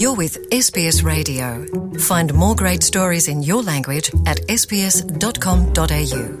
You're with SBS Radio. Find more great stories in your language at sbs.com.au.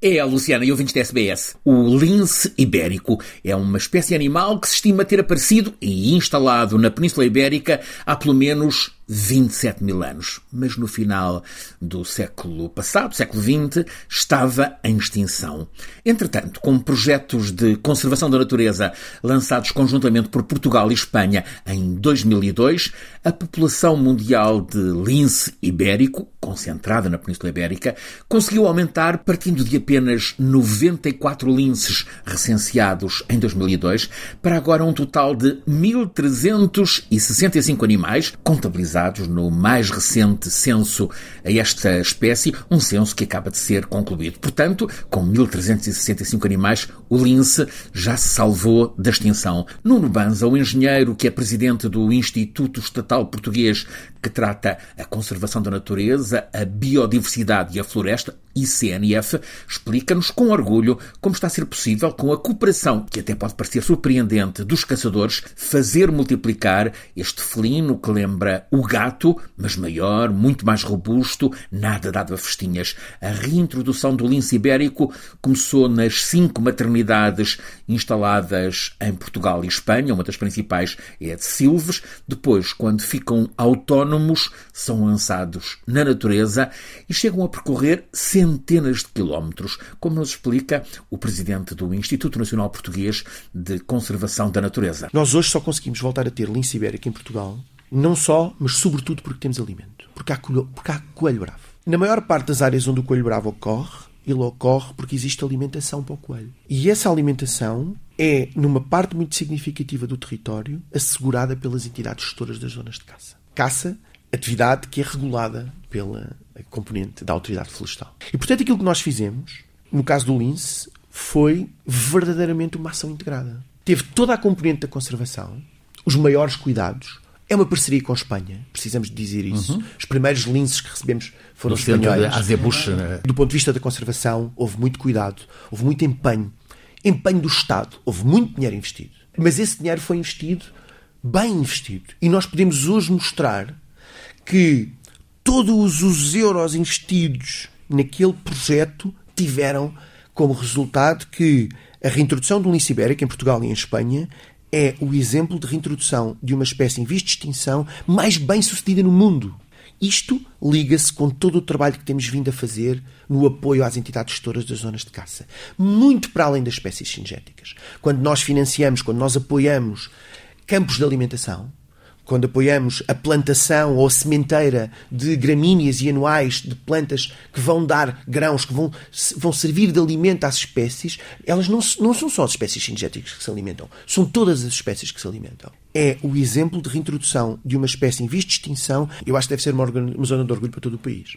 É a Luciana e ouvintes da SBS. O lince ibérico é uma espécie animal que se estima ter aparecido e instalado na Península Ibérica há pelo menos 27 mil anos. Mas no final do século passado, século XX, estava em extinção. Entretanto, com projetos de conservação da natureza lançados conjuntamente por Portugal e Espanha em 2002, a população mundial de lince ibérico, concentrada na Península Ibérica, conseguiu aumentar partindo de apenas 94 linces recenseados em 2002 para agora um total de 1.365 animais contabilizados no mais recente censo a esta espécie, um censo que acaba de ser concluído. Portanto, com 1.365 animais, o lince já se salvou da extinção. Nuno Banza, o engenheiro que é presidente do Instituto Estatal Português que trata a conservação da natureza, a biodiversidade e a floresta, ICNF, explica-nos com orgulho como está a ser possível, com a cooperação, que até pode parecer surpreendente, dos caçadores, fazer multiplicar este felino que lembra o gato, mas maior, muito mais robusto, nada dado a festinhas. A reintrodução do lince ibérico começou nas cinco maternidades instaladas em Portugal e Espanha, uma das principais é a de Silves. Depois, quando ficam autónomos, são lançados na natureza e chegam a percorrer centenas de quilómetros, como nos explica o presidente do Instituto Nacional Português de Conservação da Natureza. Nós hoje só conseguimos voltar a ter lince ibérico em Portugal não só, mas sobretudo porque temos alimento. Porque há, coelho, porque há coelho bravo. Na maior parte das áreas onde o coelho bravo ocorre, ele ocorre porque existe alimentação para o coelho. E essa alimentação é, numa parte muito significativa do território, assegurada pelas entidades gestoras das zonas de caça. Caça, atividade que é regulada pela componente da autoridade florestal. E, portanto, aquilo que nós fizemos, no caso do lince, foi verdadeiramente uma ação integrada. Teve toda a componente da conservação, os maiores cuidados, é uma parceria com a Espanha, precisamos dizer isso. Uhum. Os primeiros linces que recebemos foram Do espanhóis. Azebush, né? Do ponto de vista da conservação, houve muito cuidado, houve muito empenho. Empenho do Estado, houve muito dinheiro investido. Mas esse dinheiro foi investido, bem investido. E nós podemos hoje mostrar que todos os euros investidos naquele projeto tiveram como resultado que a reintrodução do lince ibérico em Portugal e em Espanha é o exemplo de reintrodução de uma espécie em vias de extinção mais bem sucedida no mundo. Isto liga-se com todo o trabalho que temos vindo a fazer no apoio às entidades gestoras das zonas de caça. Muito para além das espécies singéticas. Quando nós financiamos, quando nós apoiamos campos de alimentação, quando apoiamos a plantação ou a sementeira de gramíneas e anuais de plantas que vão dar grãos, que vão, vão servir de alimento às espécies, elas não, não são só as espécies cinegéticas que se alimentam, são todas as espécies que se alimentam. É o exemplo de reintrodução de uma espécie em vias de extinção, eu acho que deve ser uma, uma zona de orgulho para todo o país.